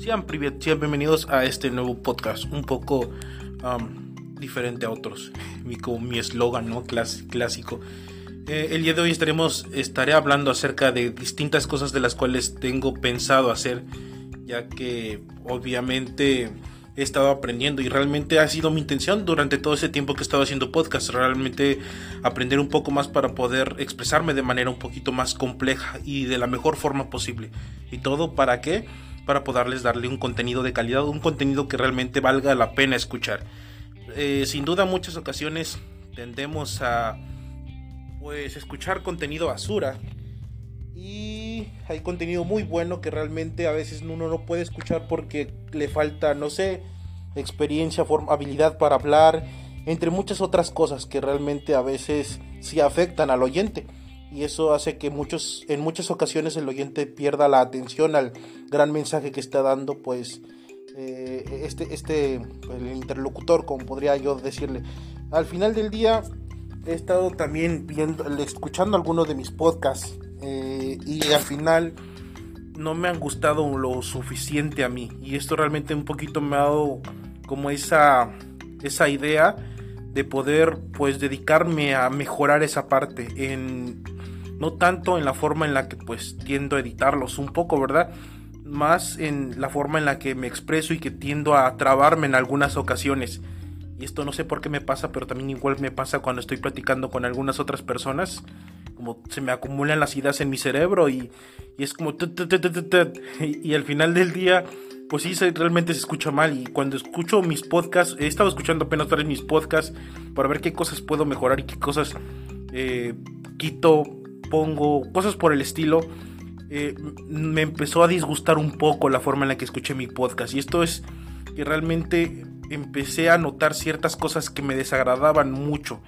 Sean, bienvenidos a este nuevo podcast, un poco diferente a otros, mi, como mi eslogan ¿no? clásico. Eh, el día de hoy estaremos, estaré hablando acerca de distintas cosas de las cuales tengo pensado hacer, ya que obviamente he estado aprendiendo y realmente ha sido mi intención durante todo ese tiempo que he estado haciendo podcast, realmente aprender un poco más para poder expresarme de manera un poquito más compleja y de la mejor forma posible. ¿Y todo para qué? Para poderles darle un contenido de calidad, un contenido que realmente valga la pena escuchar. Eh, sin duda muchas ocasiones tendemos a pues escuchar contenido basura y hay contenido muy bueno que realmente a veces uno no puede escuchar porque le falta, no sé, experiencia, habilidad para hablar, entre muchas otras cosas que realmente a veces sí afectan al oyente. Y eso hace que muchos, en muchas ocasiones el oyente pierda la atención al gran mensaje que está dando, pues, eh, este, este, el interlocutor, como podría yo decirle. Al final del día, he estado también viendo, escuchando algunos de mis podcasts eh, y al final no me han gustado lo suficiente a mí y esto realmente un poquito me ha dado como esa esa idea de poder pues dedicarme a mejorar esa parte en no tanto en la forma en la que pues tiendo a editarlos un poco verdad más en la forma en la que me expreso y que tiendo a trabarme en algunas ocasiones y esto no sé por qué me pasa pero también igual me pasa cuando estoy platicando con algunas otras personas como se me acumulan las ideas en mi cerebro y, es como... Y, al final del día, pues sí, realmente se escucha mal. Y cuando escucho mis podcasts, he estado escuchando apenas para mis podcasts para ver qué cosas puedo mejorar y qué cosas eh, quito, pongo, cosas por el estilo. Eh, me empezó a disgustar un poco la forma en la que escuché mi podcast. Y esto es que realmente empecé a notar ciertas cosas que me desagradaban mucho.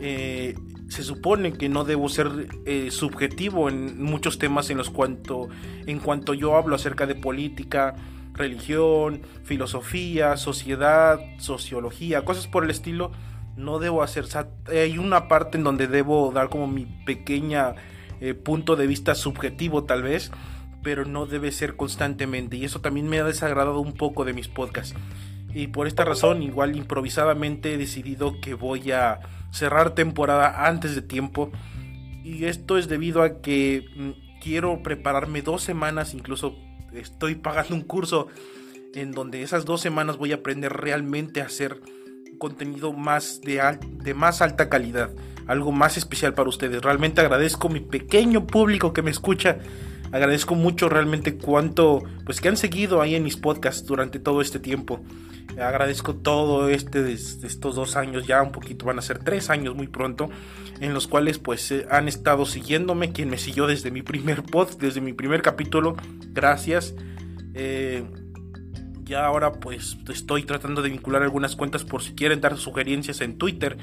Eh, se supone que no debo ser eh, subjetivo en muchos temas en los cuanto en cuanto yo hablo acerca de política, religión, filosofía, sociedad, sociología, cosas por el estilo, no debo hacer. hay una parte en donde debo dar como mi pequeña eh, punto de vista subjetivo tal vez, pero no debe ser constantemente y eso también me ha desagradado un poco de mis podcasts. Y por esta razón, igual improvisadamente he decidido que voy a cerrar temporada antes de tiempo. Y esto es debido a que mm, quiero prepararme dos semanas, incluso estoy pagando un curso en donde esas dos semanas voy a aprender realmente a hacer contenido más de, de más alta calidad, algo más especial para ustedes. Realmente agradezco mi pequeño público que me escucha agradezco mucho realmente cuánto, pues que han seguido ahí en mis podcasts durante todo este tiempo. Agradezco todo este estos dos años, ya un poquito van a ser tres años muy pronto, en los cuales pues eh, han estado siguiéndome, quien me siguió desde mi primer pod, desde mi primer capítulo, gracias. Eh, ya ahora pues estoy tratando de vincular algunas cuentas por si quieren dar sugerencias en Twitter,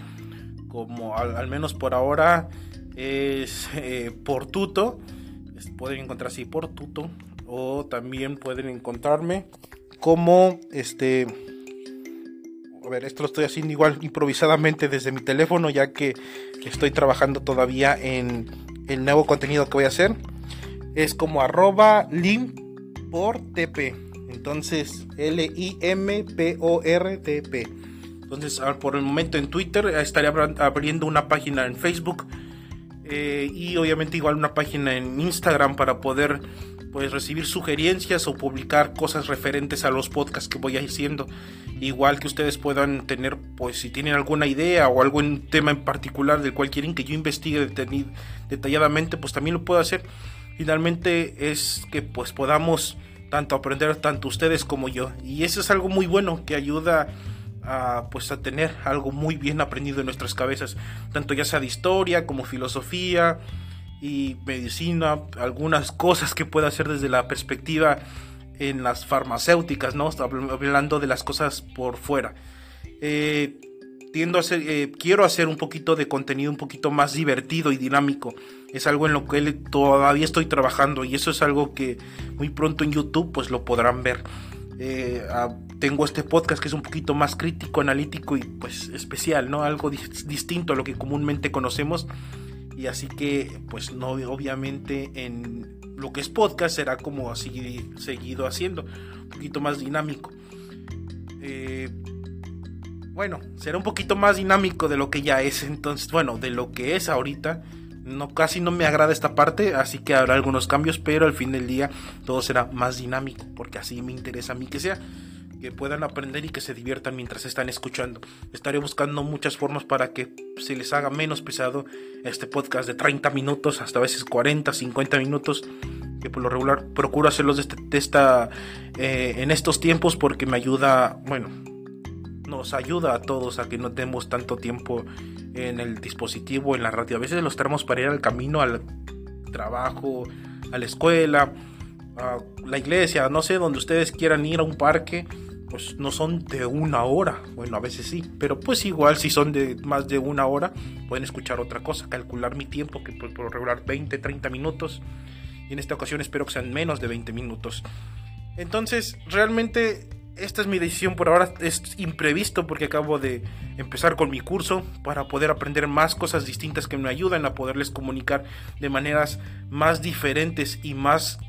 como al, menos por ahora es eh, por tuto. Pueden encontrar así por tuto. O también pueden encontrarme como este a ver esto lo estoy haciendo igual improvisadamente desde mi teléfono ya que estoy trabajando todavía en el nuevo contenido que voy a hacer. Es como arroba lim por tp entonces l i m p o r t p. Entonces por el momento en twitter estaré abriendo una página en facebook eh, y obviamente igual una página en Instagram para poder pues recibir sugerencias o publicar cosas referentes a los podcasts que voy haciendo. Igual que ustedes puedan tener pues si tienen alguna idea o algún tema en particular del cual quieren que yo investigue detalladamente pues también lo puedo hacer. Finalmente es que pues podamos tanto aprender tanto ustedes como yo y eso es algo muy bueno que ayuda a, pues a tener algo muy bien aprendido en nuestras cabezas, tanto ya sea de historia como filosofía y medicina, algunas cosas que pueda hacer desde la perspectiva en las farmacéuticas, ¿no? Hablando de las cosas por fuera. Eh, eh, quiero hacer un poquito de contenido un poquito más divertido y dinámico. Es algo en lo que todavía estoy trabajando y eso es algo que muy pronto en YouTube pues lo podrán ver. Eh, tengo este podcast que es un poquito más crítico, analítico y pues especial, ¿no? Algo distinto a lo que comúnmente conocemos. Y así que, pues no, obviamente en lo que es podcast será como así seguido haciendo, un poquito más dinámico. Eh, bueno, será un poquito más dinámico de lo que ya es, entonces, bueno, de lo que es ahorita. No, casi no me agrada esta parte, así que habrá algunos cambios, pero al fin del día todo será más dinámico, porque así me interesa a mí que sea que puedan aprender y que se diviertan mientras están escuchando. Estaré buscando muchas formas para que se les haga menos pesado este podcast de 30 minutos, hasta a veces 40, 50 minutos, que por lo regular procuro hacerlos de, este, esta, eh, en estos tiempos porque me ayuda, bueno, nos ayuda a todos a que no tenemos tanto tiempo en el dispositivo, en la radio. A veces los tenemos para ir al camino, al trabajo, a la escuela, a la iglesia, no sé, donde ustedes quieran ir a un parque pues no son de una hora, bueno, a veces sí, pero pues igual si son de más de una hora, pueden escuchar otra cosa, calcular mi tiempo, que por, por regular 20, 30 minutos, y en esta ocasión espero que sean menos de 20 minutos. Entonces, realmente esta es mi decisión por ahora, es imprevisto porque acabo de empezar con mi curso para poder aprender más cosas distintas que me ayudan a poderles comunicar de maneras más diferentes y más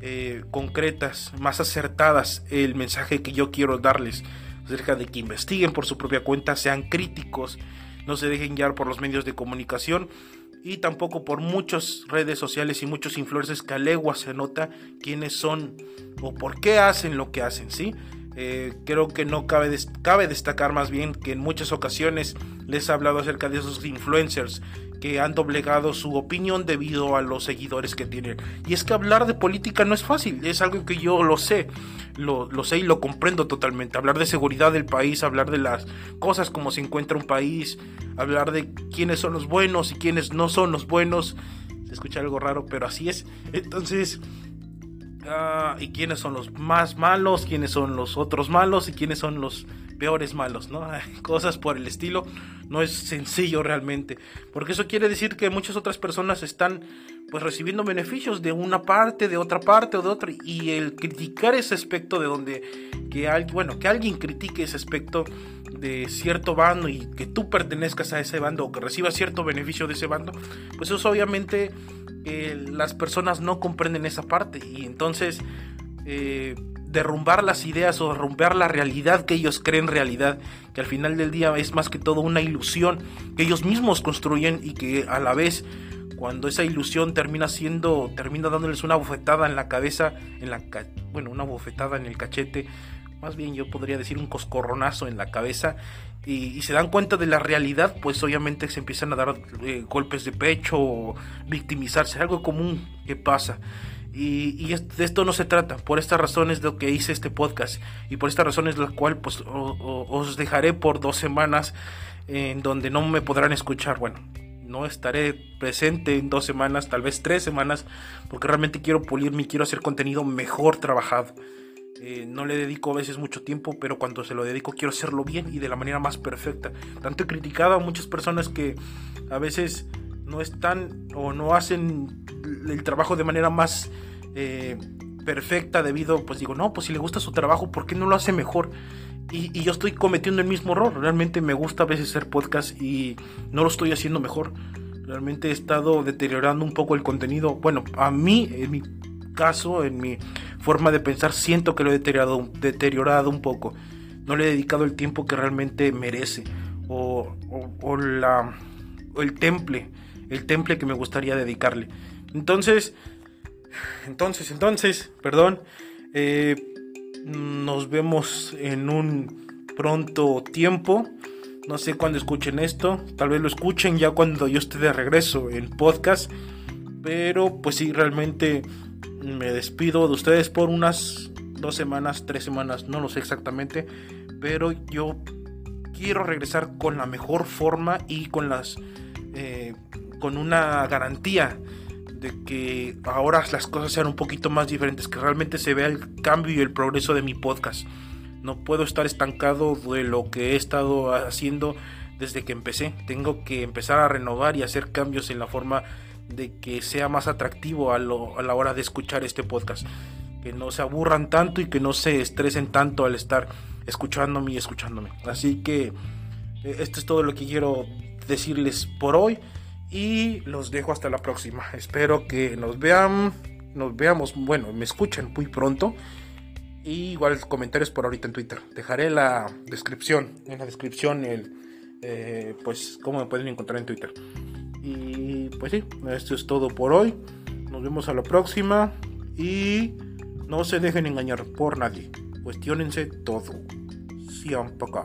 eh, concretas, más acertadas el mensaje que yo quiero darles acerca de que investiguen por su propia cuenta, sean críticos, no se dejen guiar por los medios de comunicación y tampoco por muchas redes sociales y muchos influencers que a legua se nota quiénes son o por qué hacen lo que hacen, ¿sí? Eh, creo que no cabe, cabe destacar más bien que en muchas ocasiones les he hablado acerca de esos influencers que han doblegado su opinión debido a los seguidores que tienen. Y es que hablar de política no es fácil, es algo que yo lo sé, lo, lo, sé y lo comprendo totalmente. Hablar de seguridad del país, hablar de las cosas como se encuentra un país, hablar de quiénes son los buenos y quiénes no son los buenos. Se escucha algo raro, pero así es. Entonces, Ah, y quiénes son los más malos, quiénes son los otros malos y quiénes son los peores malos, ¿no? Cosas por el estilo. No es sencillo realmente. Porque eso quiere decir que muchas otras personas están pues recibiendo beneficios de una parte, de otra parte o de otra. Y el criticar ese aspecto de donde que bueno, que alguien critique ese aspecto de cierto bando y que tú pertenezcas a ese bando o que recibas cierto beneficio de ese bando, pues eso obviamente las personas no comprenden esa parte y entonces eh, derrumbar las ideas o derrumbar la realidad que ellos creen realidad, que al final del día es más que todo una ilusión que ellos mismos construyen y que a la vez cuando esa ilusión termina siendo, termina dándoles una bofetada en la cabeza, en la, bueno, una bofetada en el cachete, más bien yo podría decir un coscorronazo en la cabeza y, se dan cuenta de la realidad, pues obviamente se empiezan a dar eh, golpes de pecho o victimizarse, algo común que pasa. Y, de esto no se trata, por estas razones de lo que hice este podcast y por estas razones la cual pues os dejaré por dos semanas en donde no me podrán escuchar, bueno, no estaré presente en dos semanas, tal vez tres semanas, porque realmente quiero pulirme, quiero hacer contenido mejor trabajado. Eh, no le dedico a veces mucho tiempo, pero cuando se lo dedico quiero hacerlo bien y de la manera más perfecta. Tanto he criticado a muchas personas que a veces no están o no hacen el trabajo de manera más eh, perfecta debido, pues digo, no, pues si le gusta su trabajo, ¿por qué no lo hace mejor? Y, yo estoy cometiendo el mismo error. Realmente me gusta a veces hacer podcast y no lo estoy haciendo mejor. Realmente he estado deteriorando un poco el contenido. Bueno, a mí, en mi caso, en mi forma de pensar, siento que lo he deteriorado, deteriorado un poco. No le he dedicado el tiempo que realmente merece. O, o, la, o el temple. El temple que me gustaría dedicarle. Entonces, entonces, entonces, perdón. Eh, nos vemos en un pronto tiempo. No sé cuándo escuchen esto. Tal vez lo escuchen ya cuando yo esté de regreso en podcast. Pero pues sí, realmente me despido de ustedes por unas dos semanas, tres semanas, no lo sé exactamente, pero yo quiero regresar con la mejor forma y con las eh, con una garantía de que ahora las cosas sean un poquito más diferentes, que realmente se vea el cambio y el progreso de mi podcast. No puedo estar estancado de lo que he estado haciendo desde que empecé. Tengo que empezar a renovar y hacer cambios en la forma de que sea más atractivo a, la hora de escuchar este podcast. Que no se aburran tanto y que no se estresen tanto al estar escuchándome y escuchándome. Así que eh, esto es todo lo que quiero decirles por hoy y los dejo hasta la próxima. Espero que nos vean nos veamos, bueno, me escuchan muy pronto. Y igual comentarios por ahorita en Twitter. Dejaré la descripción, en la descripción el, eh, pues, cómo me pueden encontrar en Twitter. Y pues sí, esto es todo por hoy. Nos vemos a la próxima. Y no se dejen engañar por nadie. Cuestiónense todo. Siempre acá.